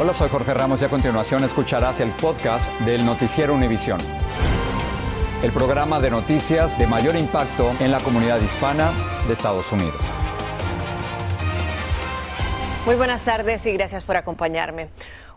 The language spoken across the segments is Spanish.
Hola, soy Jorge Ramos y a continuación escucharás el podcast del Noticiero Univisión. El programa de noticias de mayor impacto en la comunidad hispana de Estados Unidos. Muy buenas tardes y gracias por acompañarme.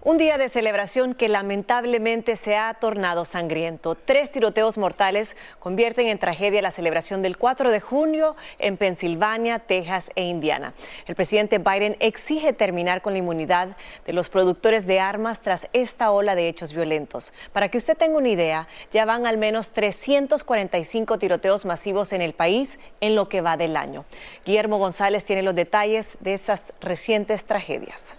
Un día de celebración que lamentablemente se ha tornado sangriento. Tres tiroteos mortales convierten en tragedia la celebración del 4 de junio en Pensilvania, Texas e Indiana. El presidente Biden exige terminar con la inmunidad de los productores de armas tras esta ola de hechos violentos. Para que usted tenga una idea, ya van al menos 345 tiroteos masivos en el país en lo que va del año. Guillermo González tiene los detalles de estas recientes tragedias.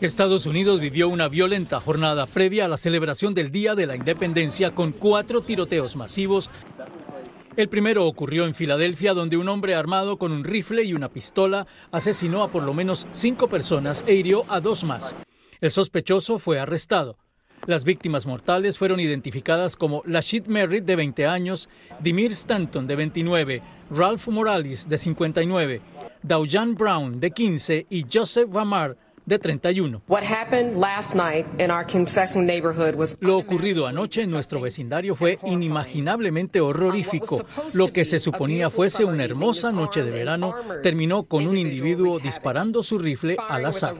Estados Unidos vivió una violenta jornada previa a la celebración del Día de la Independencia con cuatro tiroteos masivos. El primero ocurrió en Filadelfia, donde un hombre armado con un rifle y una pistola asesinó a por lo menos cinco personas e hirió a dos más. El sospechoso fue arrestado. Las víctimas mortales fueron identificadas como Lashid Merritt, de 20 años, Dimir Stanton, de 29, Ralph Morales, de 59, Daujan Brown, de 15 y Joseph Vamar, de 31. Lo ocurrido anoche en nuestro vecindario fue inimaginablemente horrorífico. Lo que se suponía fuese una hermosa noche de verano terminó con un individuo disparando su rifle al azar.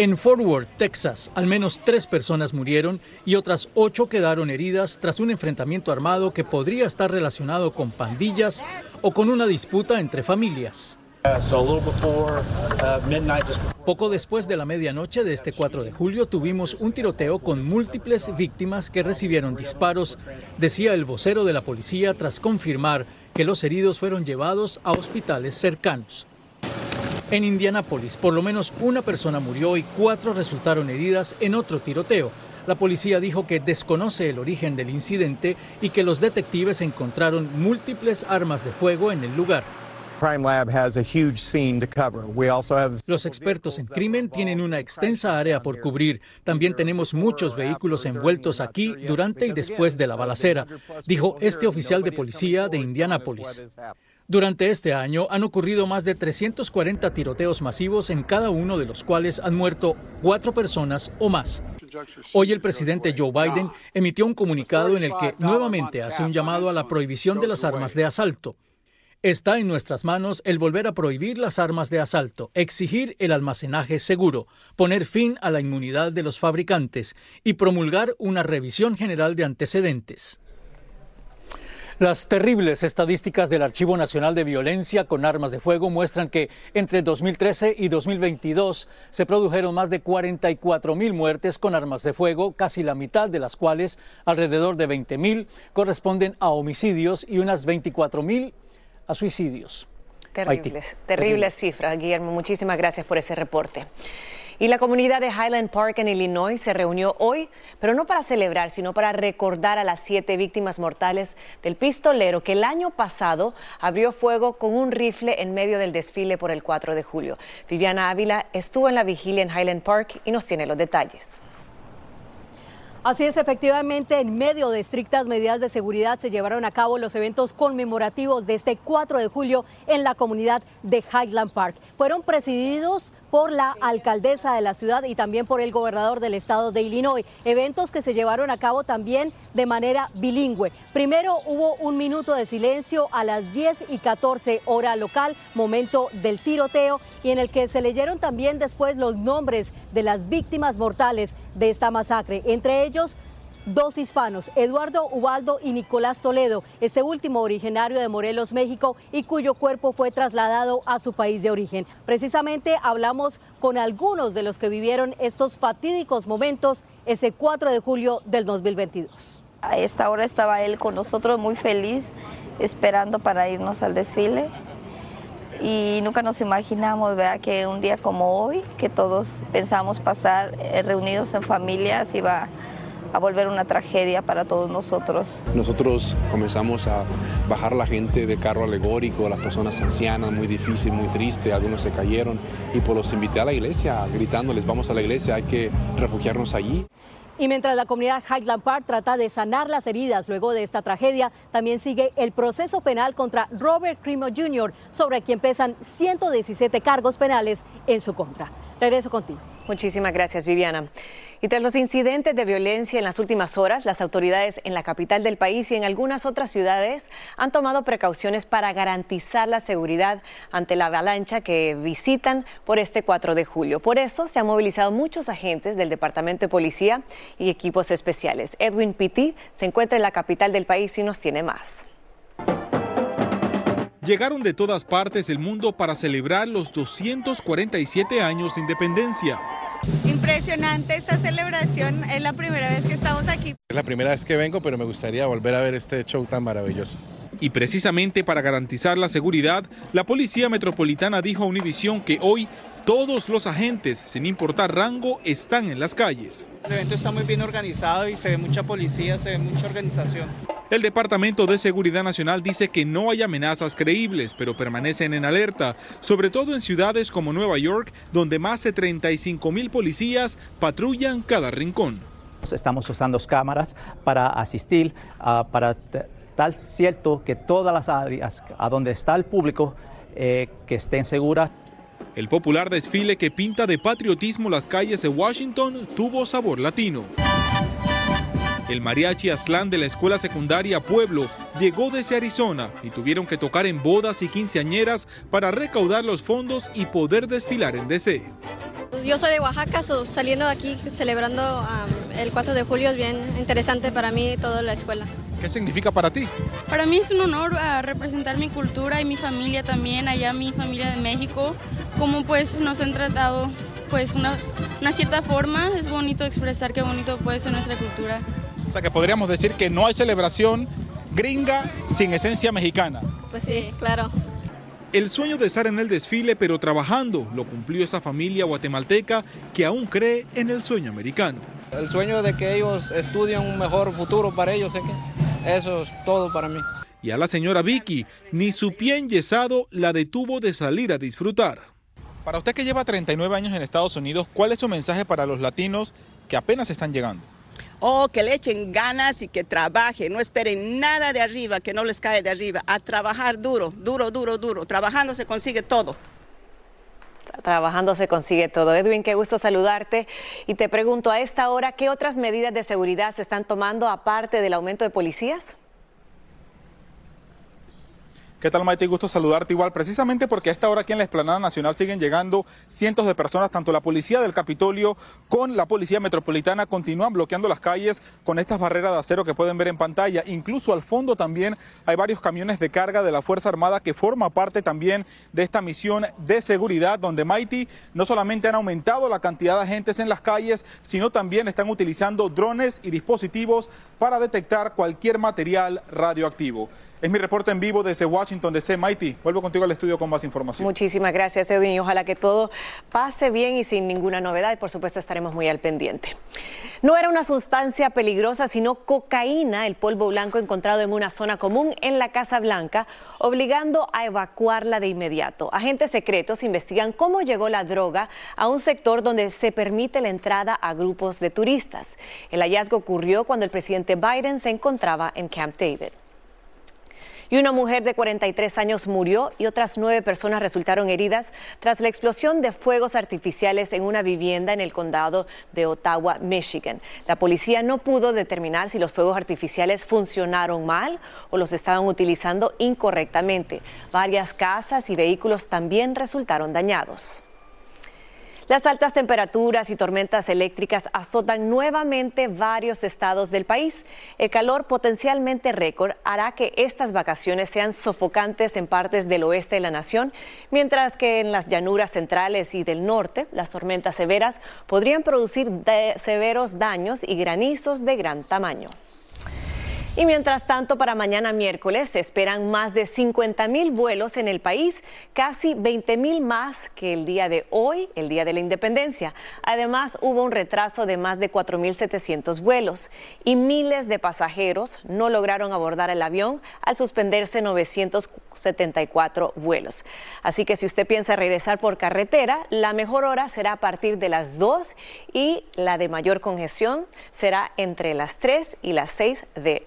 En Fort Worth, Texas, al menos tres personas murieron y otras ocho quedaron heridas tras un enfrentamiento armado que podría estar relacionado con pandillas o con una disputa entre familias. Poco después de la medianoche de este 4 de julio tuvimos un tiroteo con múltiples víctimas que recibieron disparos, decía el vocero de la policía tras confirmar que los heridos fueron llevados a hospitales cercanos. En Indianápolis, por lo menos una persona murió y cuatro resultaron heridas en otro tiroteo. La policía dijo que desconoce el origen del incidente y que los detectives encontraron múltiples armas de fuego en el lugar. Los expertos en crimen tienen una extensa área por cubrir. También tenemos muchos vehículos envueltos aquí durante y después de la balacera, dijo este oficial de policía de Indianápolis. Durante este año han ocurrido más de 340 tiroteos masivos en cada uno de los cuales han muerto cuatro personas o más. Hoy el presidente Joe Biden emitió un comunicado en el que nuevamente hace un llamado a la prohibición de las armas de asalto. Está en nuestras manos el volver a prohibir las armas de asalto, exigir el almacenaje seguro, poner fin a la inmunidad de los fabricantes y promulgar una revisión general de antecedentes. Las terribles estadísticas del Archivo Nacional de Violencia con Armas de Fuego muestran que entre 2013 y 2022 se produjeron más de 44 mil muertes con armas de fuego, casi la mitad de las cuales, alrededor de 20 mil, corresponden a homicidios y unas 24 mil a suicidios. Terribles, terribles cifras, Guillermo. Muchísimas gracias por ese reporte. Y la comunidad de Highland Park en Illinois se reunió hoy, pero no para celebrar, sino para recordar a las siete víctimas mortales del pistolero que el año pasado abrió fuego con un rifle en medio del desfile por el 4 de julio. Viviana Ávila estuvo en la vigilia en Highland Park y nos tiene los detalles. Así es, efectivamente, en medio de estrictas medidas de seguridad se llevaron a cabo los eventos conmemorativos de este 4 de julio en la comunidad de Highland Park. Fueron presididos por la alcaldesa de la ciudad y también por el gobernador del estado de Illinois. Eventos que se llevaron a cabo también de manera bilingüe. Primero hubo un minuto de silencio a las 10 y 14 hora local, momento del tiroteo, y en el que se leyeron también después los nombres de las víctimas mortales de esta masacre, entre ellos dos hispanos, Eduardo Ubaldo y Nicolás Toledo, este último originario de Morelos, México, y cuyo cuerpo fue trasladado a su país de origen. Precisamente hablamos con algunos de los que vivieron estos fatídicos momentos ese 4 de julio del 2022. A esta hora estaba él con nosotros muy feliz, esperando para irnos al desfile. y nunca nos imaginamos ¿verdad? que un día como hoy, que todos pensamos pasar eh, reunidos en familias, iba a volver una tragedia para todos nosotros. Nosotros comenzamos a bajar la gente de carro alegórico, las personas ancianas, muy difícil, muy triste, algunos se cayeron y pues los invité a la iglesia gritándoles, vamos a la iglesia, hay que refugiarnos allí. Y mientras la comunidad Highland Park trata de sanar las heridas luego de esta tragedia, también sigue el proceso penal contra Robert Crimo Jr., sobre quien pesan 117 cargos penales en su contra. Regreso contigo. Muchísimas gracias, Viviana. Y tras los incidentes de violencia en las últimas horas, las autoridades en la capital del país y en algunas otras ciudades han tomado precauciones para garantizar la seguridad ante la avalancha que visitan por este 4 de julio. Por eso se han movilizado muchos agentes del Departamento de Policía y equipos especiales. Edwin Pitti se encuentra en la capital del país y nos tiene más. Llegaron de todas partes del mundo para celebrar los 247 años de independencia. Impresionante esta celebración, es la primera vez que estamos aquí. Es la primera vez que vengo, pero me gustaría volver a ver este show tan maravilloso. Y precisamente para garantizar la seguridad, la Policía Metropolitana dijo a Univisión que hoy todos los agentes, sin importar rango, están en las calles. El evento está muy bien organizado y se ve mucha policía, se ve mucha organización. El Departamento de Seguridad Nacional dice que no hay amenazas creíbles, pero permanecen en alerta, sobre todo en ciudades como Nueva York, donde más de 35 mil policías patrullan cada rincón. Estamos usando cámaras para asistir, uh, para estar cierto que todas las áreas a donde está el público eh, que estén seguras. El popular desfile que pinta de patriotismo las calles de Washington tuvo sabor latino. El mariachi Aslan de la escuela secundaria Pueblo llegó desde Arizona y tuvieron que tocar en bodas y quinceañeras para recaudar los fondos y poder desfilar en DC. Yo soy de Oaxaca, saliendo de aquí celebrando el 4 de julio es bien interesante para mí y toda la escuela. ¿Qué significa para ti? Para mí es un honor representar mi cultura y mi familia también, allá mi familia de México, como pues nos han tratado pues una, una cierta forma, es bonito expresar qué bonito puede ser nuestra cultura. O sea que podríamos decir que no hay celebración gringa sin esencia mexicana. Pues sí, claro. El sueño de estar en el desfile, pero trabajando, lo cumplió esa familia guatemalteca que aún cree en el sueño americano. El sueño de que ellos estudien un mejor futuro para ellos, sé que eso es todo para mí. Y a la señora Vicky, ni su pie enyesado la detuvo de salir a disfrutar. Para usted que lleva 39 años en Estados Unidos, ¿cuál es su mensaje para los latinos que apenas están llegando? Oh, que le echen ganas y que trabajen, no esperen nada de arriba, que no les cae de arriba, a trabajar duro, duro, duro, duro. Trabajando se consigue todo. Trabajando se consigue todo. Edwin, qué gusto saludarte. Y te pregunto, a esta hora, ¿qué otras medidas de seguridad se están tomando aparte del aumento de policías? ¿Qué tal, Maite? Gusto saludarte igual, precisamente porque a esta hora aquí en la Esplanada Nacional siguen llegando cientos de personas, tanto la policía del Capitolio con la policía metropolitana continúan bloqueando las calles con estas barreras de acero que pueden ver en pantalla. Incluso al fondo también hay varios camiones de carga de la Fuerza Armada que forma parte también de esta misión de seguridad, donde Maite no solamente han aumentado la cantidad de agentes en las calles, sino también están utilizando drones y dispositivos para detectar cualquier material radioactivo. Es mi reporte en vivo desde Washington DC. Mighty, vuelvo contigo al estudio con más información. Muchísimas gracias, Edwin, y ojalá que todo pase bien y sin ninguna novedad. Y por supuesto estaremos muy al pendiente. No era una sustancia peligrosa, sino cocaína, el polvo blanco encontrado en una zona común en la Casa Blanca, obligando a evacuarla de inmediato. Agentes secretos investigan cómo llegó la droga a un sector donde se permite la entrada a grupos de turistas. El hallazgo ocurrió cuando el presidente Biden se encontraba en Camp David. Y una mujer de 43 años murió y otras nueve personas resultaron heridas tras la explosión de fuegos artificiales en una vivienda en el condado de Ottawa, Michigan. La policía no pudo determinar si los fuegos artificiales funcionaron mal o los estaban utilizando incorrectamente. Varias casas y vehículos también resultaron dañados. Las altas temperaturas y tormentas eléctricas azotan nuevamente varios estados del país. El calor potencialmente récord hará que estas vacaciones sean sofocantes en partes del oeste de la nación, mientras que en las llanuras centrales y del norte las tormentas severas podrían producir severos daños y granizos de gran tamaño. Y mientras tanto, para mañana miércoles se esperan más de 50 mil vuelos en el país, casi 20 mil más que el día de hoy, el día de la independencia. Además, hubo un retraso de más de 4.700 vuelos y miles de pasajeros no lograron abordar el avión al suspenderse 974 vuelos. Así que si usted piensa regresar por carretera, la mejor hora será a partir de las 2 y la de mayor congestión será entre las 3 y las 6 de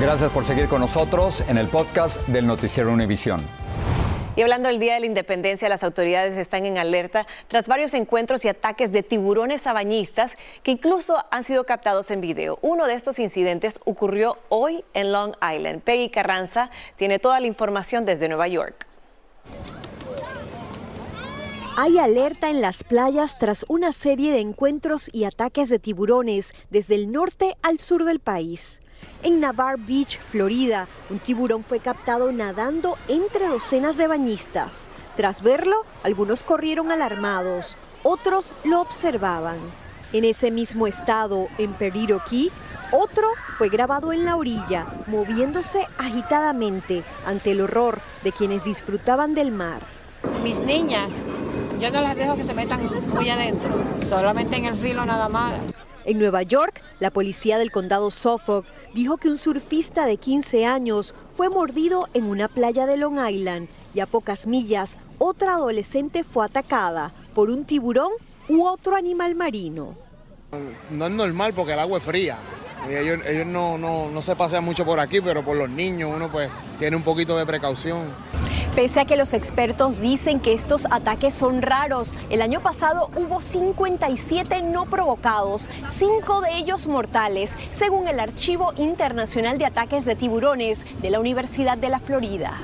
Gracias por seguir con nosotros en el podcast del Noticiero Univisión. Y hablando del Día de la Independencia, las autoridades están en alerta tras varios encuentros y ataques de tiburones a bañistas que incluso han sido captados en video. Uno de estos incidentes ocurrió hoy en Long Island. Peggy Carranza tiene toda la información desde Nueva York. Hay alerta en las playas tras una serie de encuentros y ataques de tiburones desde el norte al sur del país. En Navarre Beach, Florida, un tiburón fue captado nadando entre docenas de bañistas. Tras verlo, algunos corrieron alarmados, otros lo observaban. En ese mismo estado, en Periro Key, otro fue grabado en la orilla, moviéndose agitadamente ante el horror de quienes disfrutaban del mar. Mis niñas, yo no las dejo que se metan muy adentro, solamente en el filo nada más. En Nueva York, la policía del condado Suffolk dijo que un surfista de 15 años fue mordido en una playa de Long Island y a pocas millas otra adolescente fue atacada por un tiburón u otro animal marino. No es normal porque el agua es fría. Ellos, no, no, no se pasean mucho por aquí, pero por los niños uno pues tiene un poquito de precaución. Pese a que los expertos dicen que estos ataques son raros, el año pasado hubo 57 no provocados, cinco de ellos mortales, según el Archivo Internacional de Ataques de Tiburones de la Universidad de la Florida.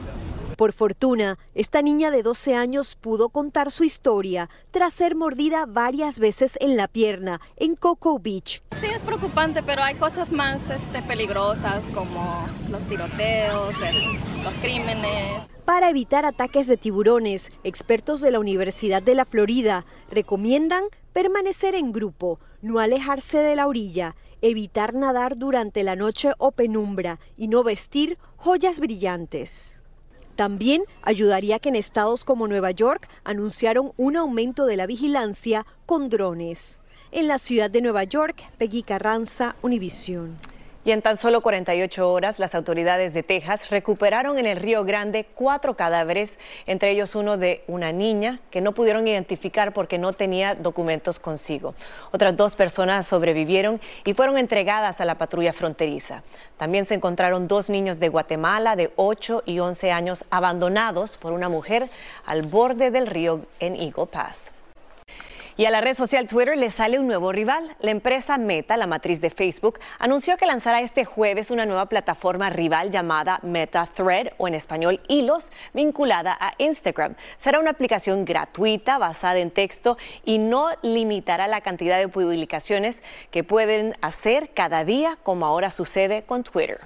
Por fortuna, esta niña de 12 años pudo contar su historia tras ser mordida varias veces en la pierna en Cocoa Beach. Sí, es preocupante, pero hay cosas más este, peligrosas como los tiroteos, los crímenes. Para evitar ataques de tiburones, expertos de la Universidad de la Florida recomiendan permanecer en grupo, no alejarse de la orilla, evitar nadar durante la noche o penumbra y no vestir joyas brillantes. También ayudaría que en estados como Nueva York anunciaron un aumento de la vigilancia con drones. En la ciudad de Nueva York, Peggy Carranza, Univisión. Y en tan solo 48 horas, las autoridades de Texas recuperaron en el Río Grande cuatro cadáveres, entre ellos uno de una niña que no pudieron identificar porque no tenía documentos consigo. Otras dos personas sobrevivieron y fueron entregadas a la patrulla fronteriza. También se encontraron dos niños de Guatemala de 8 y 11 años abandonados por una mujer al borde del río en Eagle Pass. Y a la red social Twitter le sale un nuevo rival. La empresa Meta, la matriz de Facebook, anunció que lanzará este jueves una nueva plataforma rival llamada Meta Thread o en español Hilos, vinculada a Instagram. Será una aplicación gratuita basada en texto y no limitará la cantidad de publicaciones que pueden hacer cada día como ahora sucede con Twitter.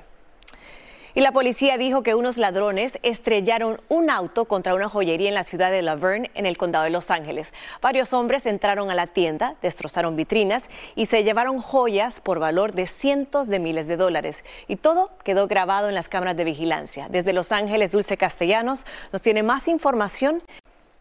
Y la policía dijo que unos ladrones estrellaron un auto contra una joyería en la ciudad de Laverne, en el condado de Los Ángeles. Varios hombres entraron a la tienda, destrozaron vitrinas y se llevaron joyas por valor de cientos de miles de dólares. Y todo quedó grabado en las cámaras de vigilancia. Desde Los Ángeles, Dulce Castellanos nos tiene más información.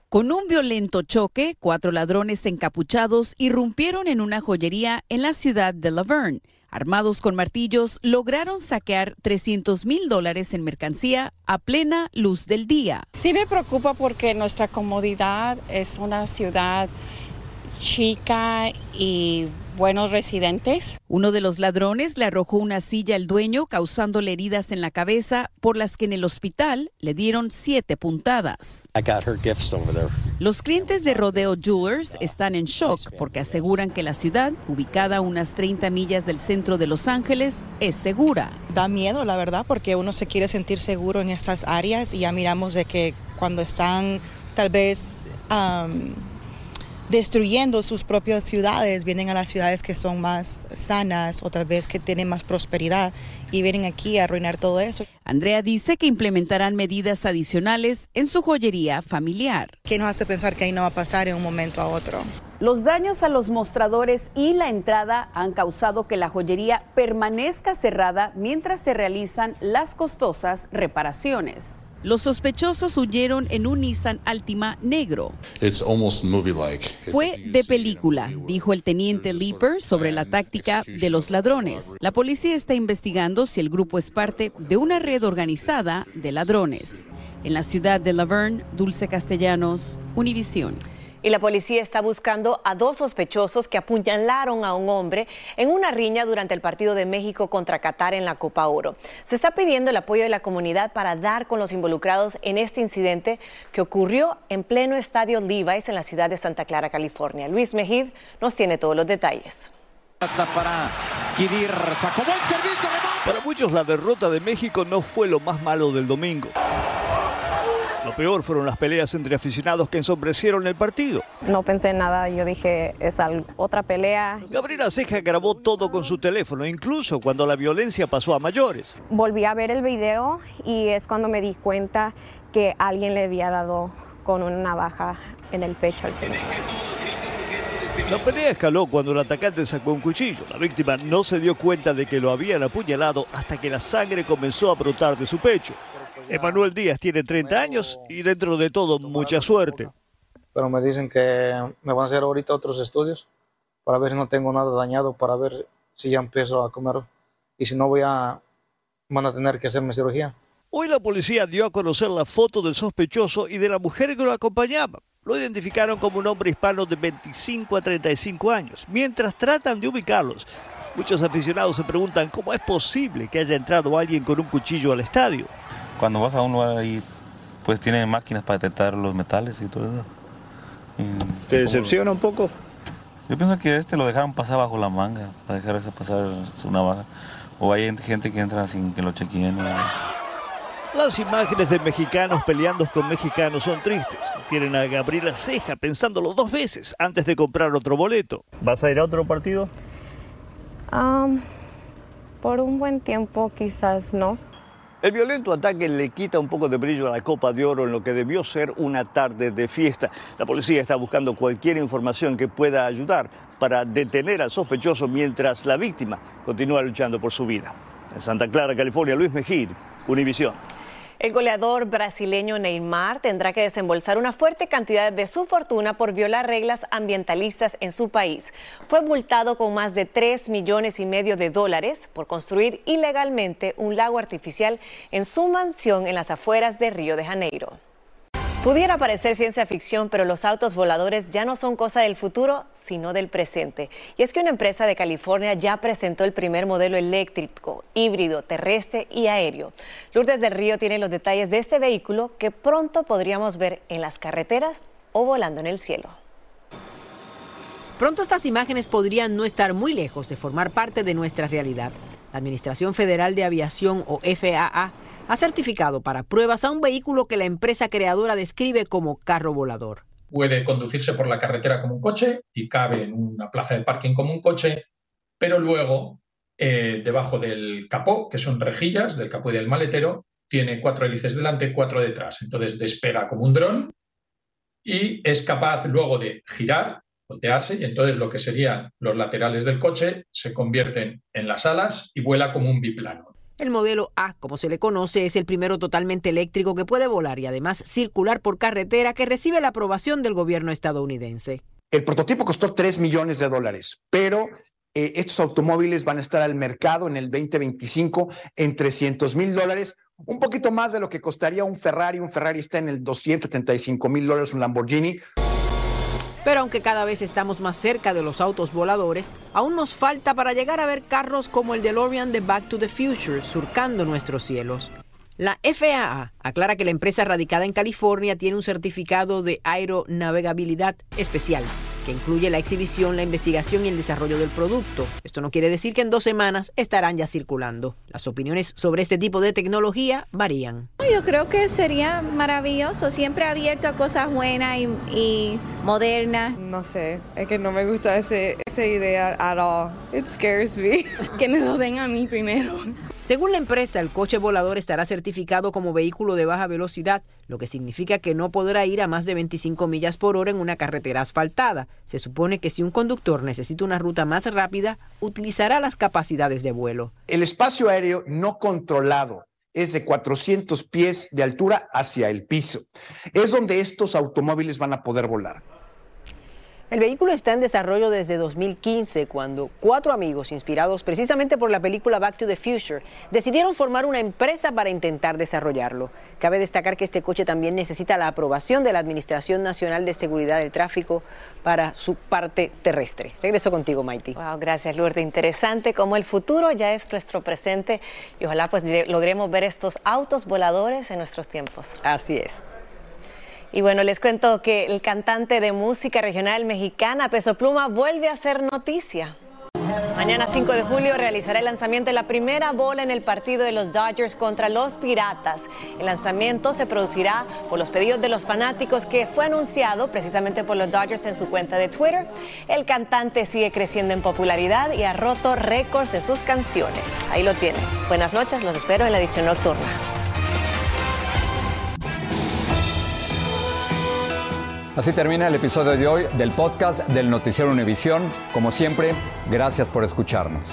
Con un violento choque, cuatro ladrones encapuchados irrumpieron en una joyería en la ciudad de Laverne. Armados con martillos, lograron saquear 300 mil dólares en mercancía a plena luz del día. Sí me preocupa porque nuestra comodidad es una ciudad chica y buenos residentes. Uno de los ladrones le arrojó una silla al dueño, causándole heridas en la cabeza, por las que en el hospital le dieron siete puntadas. Los clientes de Rodeo Jewelers están en shock porque aseguran que la ciudad, ubicada a unas 30 millas del centro de Los Ángeles, es segura. Da miedo, la verdad, porque uno se quiere sentir seguro en estas áreas y ya miramos de que cuando están tal vez destruyendo sus propias ciudades, vienen a las ciudades que son más sanas o tal vez que tienen más prosperidad y vienen aquí a arruinar todo eso. Andrea dice que implementarán medidas adicionales en su joyería familiar. ¿Qué nos hace pensar que ahí no va a pasar en un momento a otro? Los daños a los mostradores y la entrada han causado que la joyería permanezca cerrada mientras se realizan las costosas reparaciones. Los sospechosos huyeron en un Nissan Altima negro. Fue de película, dijo el teniente Leeper sobre la táctica de los ladrones. La policía está investigando si el grupo es parte de una red organizada de ladrones. En la ciudad de Laverne, Dulce Castellanos, Univisión. Y la policía está buscando a dos sospechosos que apuñalaron a un hombre en una riña durante el partido de México contra Qatar en la Copa Oro. Se está pidiendo el apoyo de la comunidad para dar con los involucrados en este incidente que ocurrió en pleno estadio Levi's en la ciudad de Santa Clara, California. Luis Mejid nos tiene todos los detalles. Para muchos la derrota de México no fue lo más malo del domingo. Lo peor fueron las peleas entre aficionados que ensombrecieron el partido. No pensé en nada, yo dije, es otra pelea. Gabriela Ceja grabó todo con su teléfono, incluso cuando la violencia pasó a mayores. Volví a ver el video y es cuando me di cuenta que alguien le había dado con una navaja en el pecho al señor. La pelea escaló cuando el atacante sacó un cuchillo. La víctima no se dio cuenta de que lo habían apuñalado hasta que la sangre comenzó a brotar de su pecho. Emanuel Díaz tiene 30 años y dentro de todo mucha suerte. Pero me dicen que me van a hacer ahorita otros estudios para ver si no tengo nada dañado, para ver si ya empiezo a comer y si no voy a van a tener que hacerme cirugía. Hoy la policía dio a conocer la foto del sospechoso y de la mujer que lo acompañaba. Lo identificaron como un hombre hispano de 25 a 35 años. Mientras tratan de ubicarlos, muchos aficionados se preguntan cómo es posible que haya entrado alguien con un cuchillo al estadio cuando vas a un lugar ahí, pues tienen máquinas para detectar los metales y todo eso. ¿Te decepciona un poco? Yo pienso que este lo dejaron pasar bajo la manga, para dejar pasar su navaja. O hay gente que entra sin que lo chequeen. Las imágenes de mexicanos peleando con mexicanos son tristes. Tienen a Gabriela Ceja pensándolo dos veces antes de comprar otro boleto. ¿Vas a ir a otro partido? por un buen tiempo quizás no. El violento ataque le quita un poco de brillo a la Copa de Oro en lo que debió ser una tarde de fiesta. La policía está buscando cualquier información que pueda ayudar para detener al sospechoso mientras la víctima continúa luchando por su vida. En Santa Clara, California, Luis Mejir, Univisión. El goleador brasileño Neymar tendrá que desembolsar una fuerte cantidad de su fortuna por violar reglas ambientalistas en su país. Fue multado con más de 3 millones y medio de dólares por construir ilegalmente un lago artificial en su mansión en las afueras de Río de Janeiro. Pudiera parecer ciencia ficción, pero los autos voladores ya no son cosa del futuro, sino del presente. Y es que una empresa de California ya presentó el primer modelo eléctrico, híbrido, terrestre y aéreo. Lourdes del Río tiene los detalles de este vehículo que pronto podríamos ver en las carreteras o volando en el cielo. Pronto estas imágenes podrían no estar muy lejos de formar parte de nuestra realidad. La Administración Federal de Aviación o FAA ha certificado para pruebas a un vehículo que la empresa creadora describe como carro volador. Puede conducirse por la carretera como un coche y cabe en una plaza de parking como un coche, pero luego eh, debajo del capó, que son rejillas del capó y del maletero, tiene cuatro hélices delante, cuatro detrás. Entonces despega como un dron y es capaz luego de girar, voltearse, y entonces lo que serían los laterales del coche se convierten en las alas y vuela como un biplano. El modelo A, como se le conoce, es el primero totalmente eléctrico que puede volar y además circular por carretera que recibe la aprobación del gobierno estadounidense. El prototipo costó 3 millones de dólares, pero eh, estos automóviles van a estar al mercado en el 2025 en 300 mil dólares, un poquito más de lo que costaría un Ferrari. Un Ferrari está en el 275 mil dólares, un Lamborghini. Pero aunque cada vez estamos más cerca de los autos voladores, aún nos falta para llegar a ver carros como el DeLorean de Back to the Future surcando nuestros cielos. La FAA aclara que la empresa radicada en California tiene un certificado de aeronavegabilidad especial que incluye la exhibición, la investigación y el desarrollo del producto. Esto no quiere decir que en dos semanas estarán ya circulando. Las opiniones sobre este tipo de tecnología varían. Yo creo que sería maravilloso, siempre abierto a cosas buenas y, modernas. No sé, es que no me gusta ese, esa idea at all. It scares me. que me lo den a mí primero. Según la empresa, el coche volador estará certificado como vehículo de baja velocidad, lo que significa que no podrá ir a más de 25 millas por hora en una carretera asfaltada. Se supone que si un conductor necesita una ruta más rápida, utilizará las capacidades de vuelo. El espacio aéreo no controlado es de 400 pies de altura hacia el piso. Es donde estos automóviles van a poder volar. El vehículo está en desarrollo desde 2015, cuando cuatro amigos, inspirados precisamente por la película Back to the Future, decidieron formar una empresa para intentar desarrollarlo. Cabe destacar que este coche también necesita la aprobación de la Administración Nacional de Seguridad del Tráfico para su parte terrestre. Regreso contigo, Maiti. Wow, gracias, Lourdes. Interesante como el futuro ya es nuestro presente y ojalá pues logremos ver estos autos voladores en nuestros tiempos. Así es. Y bueno, les cuento que el cantante de música regional mexicana, Peso Pluma, vuelve a ser noticia. Mañana 5 de julio realizará el lanzamiento de la primera bola en el partido de los Dodgers contra los Piratas. El lanzamiento se producirá por los pedidos de los fanáticos que fue anunciado precisamente por los Dodgers en su cuenta de Twitter. El cantante sigue creciendo en popularidad y ha roto récords de sus canciones. Ahí lo tienen. Buenas noches, los espero en la edición nocturna. Así termina el episodio de hoy del podcast del Noticiero Univisión. Como siempre, gracias por escucharnos.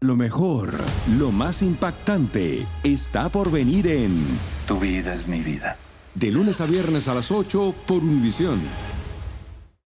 Lo mejor, lo más impactante, está por venir en Tu vida es mi vida. De lunes a viernes a las 8 por Univisión.